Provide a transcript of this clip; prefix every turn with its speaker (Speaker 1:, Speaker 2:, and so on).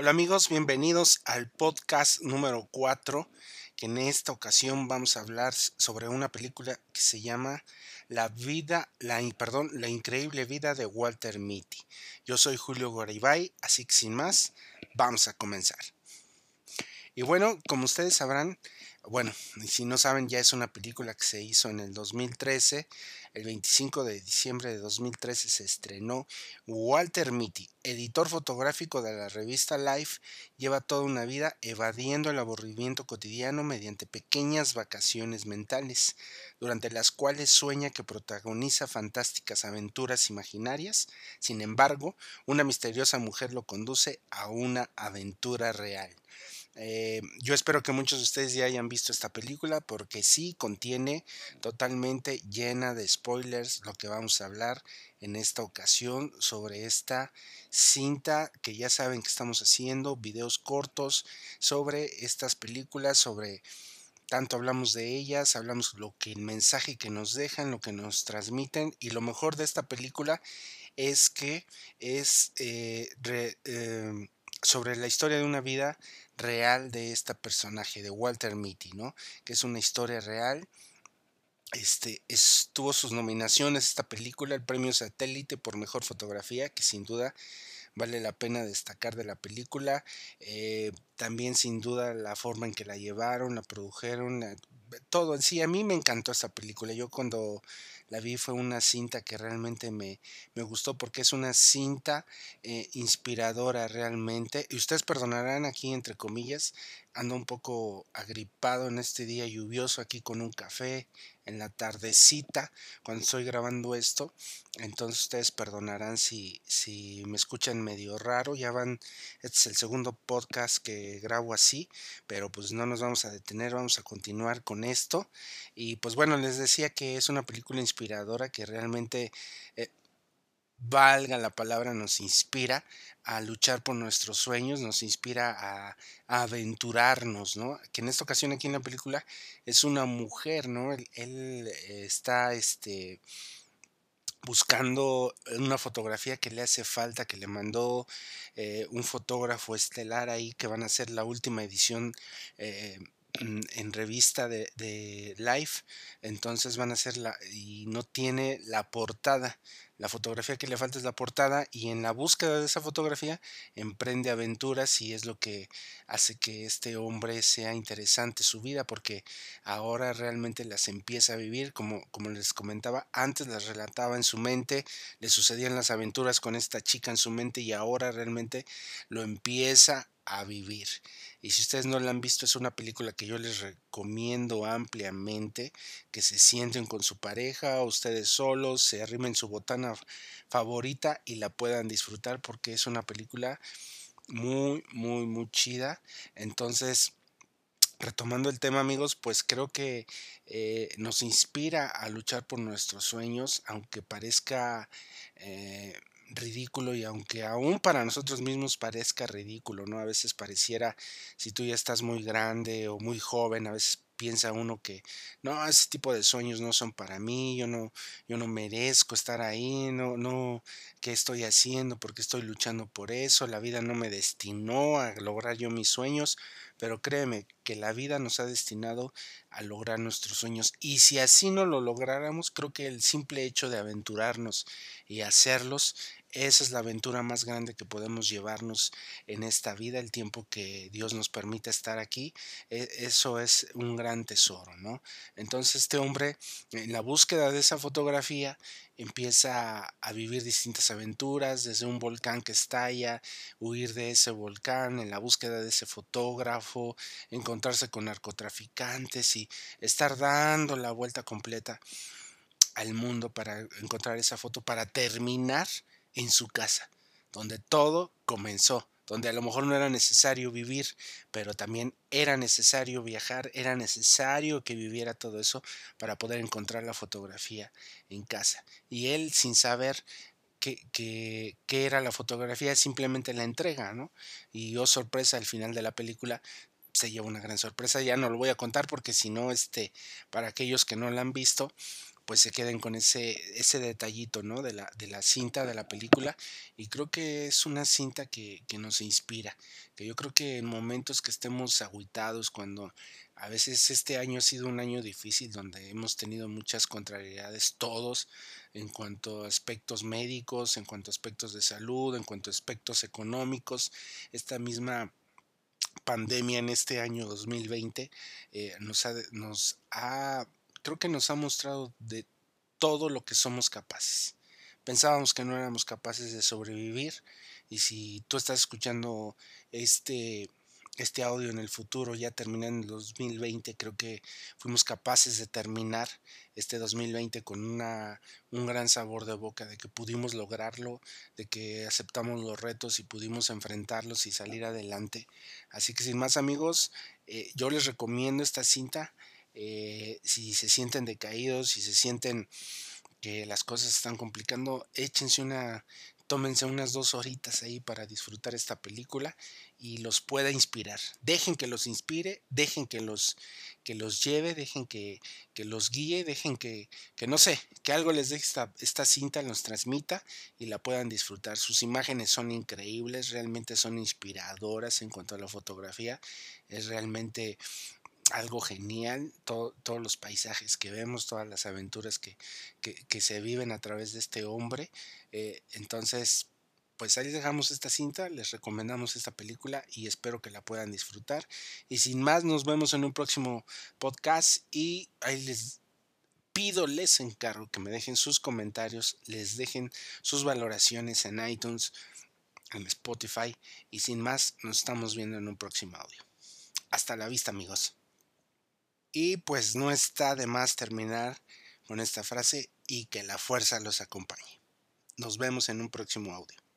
Speaker 1: Hola amigos, bienvenidos al podcast número 4, que en esta ocasión vamos a hablar sobre una película que se llama La vida, la, perdón, la increíble vida de Walter Mitty. Yo soy Julio Goribay, así que sin más, vamos a comenzar. Y bueno, como ustedes sabrán, bueno, si no saben, ya es una película que se hizo en el 2013. El 25 de diciembre de 2013 se estrenó. Walter Mitty, editor fotográfico de la revista Life, lleva toda una vida evadiendo el aburrimiento cotidiano mediante pequeñas vacaciones mentales, durante las cuales sueña que protagoniza fantásticas aventuras imaginarias. Sin embargo, una misteriosa mujer lo conduce a una aventura real. Eh, yo espero que muchos de ustedes ya hayan visto esta película porque sí contiene totalmente llena de spoilers lo que vamos a hablar en esta ocasión sobre esta cinta que ya saben que estamos haciendo, videos cortos sobre estas películas, sobre tanto hablamos de ellas, hablamos lo que el mensaje que nos dejan, lo que nos transmiten y lo mejor de esta película es que es eh, em, sobre la historia de una vida real de este personaje, de Walter Mitty, ¿no? Que es una historia real. Este, tuvo sus nominaciones esta película, el premio satélite por mejor fotografía, que sin duda vale la pena destacar de la película. Eh, también sin duda la forma en que la llevaron, la produjeron, todo en sí. A mí me encantó esta película. Yo cuando la vi fue una cinta que realmente me, me gustó porque es una cinta eh, inspiradora realmente. Y ustedes perdonarán aquí entre comillas, ando un poco agripado en este día lluvioso aquí con un café en la tardecita cuando estoy grabando esto. Entonces ustedes perdonarán si, si me escuchan medio raro. Ya van, este es el segundo podcast que grabo así, pero pues no nos vamos a detener, vamos a continuar con esto. Y pues bueno, les decía que es una película inspiradora que realmente... Eh, valga la palabra, nos inspira a luchar por nuestros sueños, nos inspira a, aventurarnos, ¿no? Que en esta ocasión aquí en la película es una mujer, ¿no? Él, está, este, buscando una fotografía que le hace falta, que le mandó eh, un fotógrafo estelar ahí, que van a hacer la última edición eh, en revista de, de Life, entonces van a hacer la, y no tiene la portada. La fotografía que le falta es la portada y en la búsqueda de esa fotografía emprende aventuras y es lo que hace que este hombre sea interesante su vida porque ahora realmente las empieza a vivir como, como les comentaba antes las relataba en su mente le sucedían las aventuras con esta chica en su mente y ahora realmente lo empieza a vivir. Y si ustedes no la han visto, es una película que yo les recomiendo ampliamente, que se sienten con su pareja, ustedes solos, se arrimen su botana favorita y la puedan disfrutar porque es una película muy, muy, muy chida. Entonces, retomando el tema amigos, pues creo que eh, nos inspira a luchar por nuestros sueños, aunque parezca eh, ridículo y aunque aún para nosotros mismos parezca ridículo, ¿no? A veces pareciera, si tú ya estás muy grande o muy joven, a veces piensa uno que no, ese tipo de sueños no son para mí, yo no, yo no merezco estar ahí, no, no, ¿qué estoy haciendo? porque estoy luchando por eso? La vida no me destinó a lograr yo mis sueños, pero créeme que la vida nos ha destinado a lograr nuestros sueños y si así no lo lográramos, creo que el simple hecho de aventurarnos y hacerlos esa es la aventura más grande que podemos llevarnos en esta vida, el tiempo que Dios nos permite estar aquí. E, eso es un gran tesoro, ¿no? Entonces este hombre, en la búsqueda de esa fotografía, empieza a vivir distintas aventuras, desde un volcán que estalla, huir de ese volcán, en la búsqueda de ese fotógrafo, encontrarse con narcotraficantes y estar dando la vuelta completa al mundo para encontrar esa foto, para terminar en su casa, donde todo comenzó, donde a lo mejor no era necesario vivir, pero también era necesario viajar, era necesario que viviera todo eso para poder encontrar la fotografía en casa. Y él, sin saber qué, qué, qué era la fotografía, simplemente la entrega, ¿no? Y oh sorpresa, al final de la película se lleva una gran sorpresa. Ya no lo voy a contar porque si no, este, para aquellos que no la han visto, pues se queden con ese, ese detallito, ¿no? De la, de la cinta, de la película. Y creo que es una cinta que, que nos inspira. Que yo creo que en momentos que estemos agüitados, cuando a veces este año ha sido un año difícil donde hemos tenido muchas contrariedades todos en cuanto a aspectos médicos, en cuanto a aspectos de salud, en cuanto a aspectos económicos. Esta misma pandemia en este año 2020 eh, nos, nos ha creo que nos ha mostrado de todo lo que somos capaces. Pensábamos que no éramos capaces de sobrevivir y si tú estás escuchando este este audio en el futuro, ya terminando el 2020, creo que fuimos capaces de terminar este 2020 con una, un gran sabor de boca, de que pudimos lograrlo, de que aceptamos los retos y pudimos enfrentarlos y salir adelante. Así que sin más amigos, eh, yo les recomiendo esta cinta. Eh, si se sienten decaídos, si se sienten que las cosas están complicando, échense una, tómense unas dos horitas ahí para disfrutar esta película y los pueda inspirar. Dejen que los inspire, dejen que los, que los lleve, dejen que, que los guíe, dejen que, que, no sé, que algo les deje esta, esta cinta, los transmita y la puedan disfrutar. Sus imágenes son increíbles, realmente son inspiradoras en cuanto a la fotografía. Es realmente algo genial, todos los paisajes que vemos, todas las aventuras que, que, se viven a través de este hombre. Eh, entonces, pues ahí dejamos esta cinta, les recomendamos esta película y espero que la puedan disfrutar. Y sin más, nos vemos en un próximo podcast y ahí les pido, les encargo que me dejen sus comentarios, les dejen sus valoraciones en iTunes, en Spotify y sin más, nos estamos viendo en un próximo audio. Hasta la vista amigos. Y pues no está de más terminar con esta frase y que la fuerza los acompañe. Nos vemos en un próximo audio.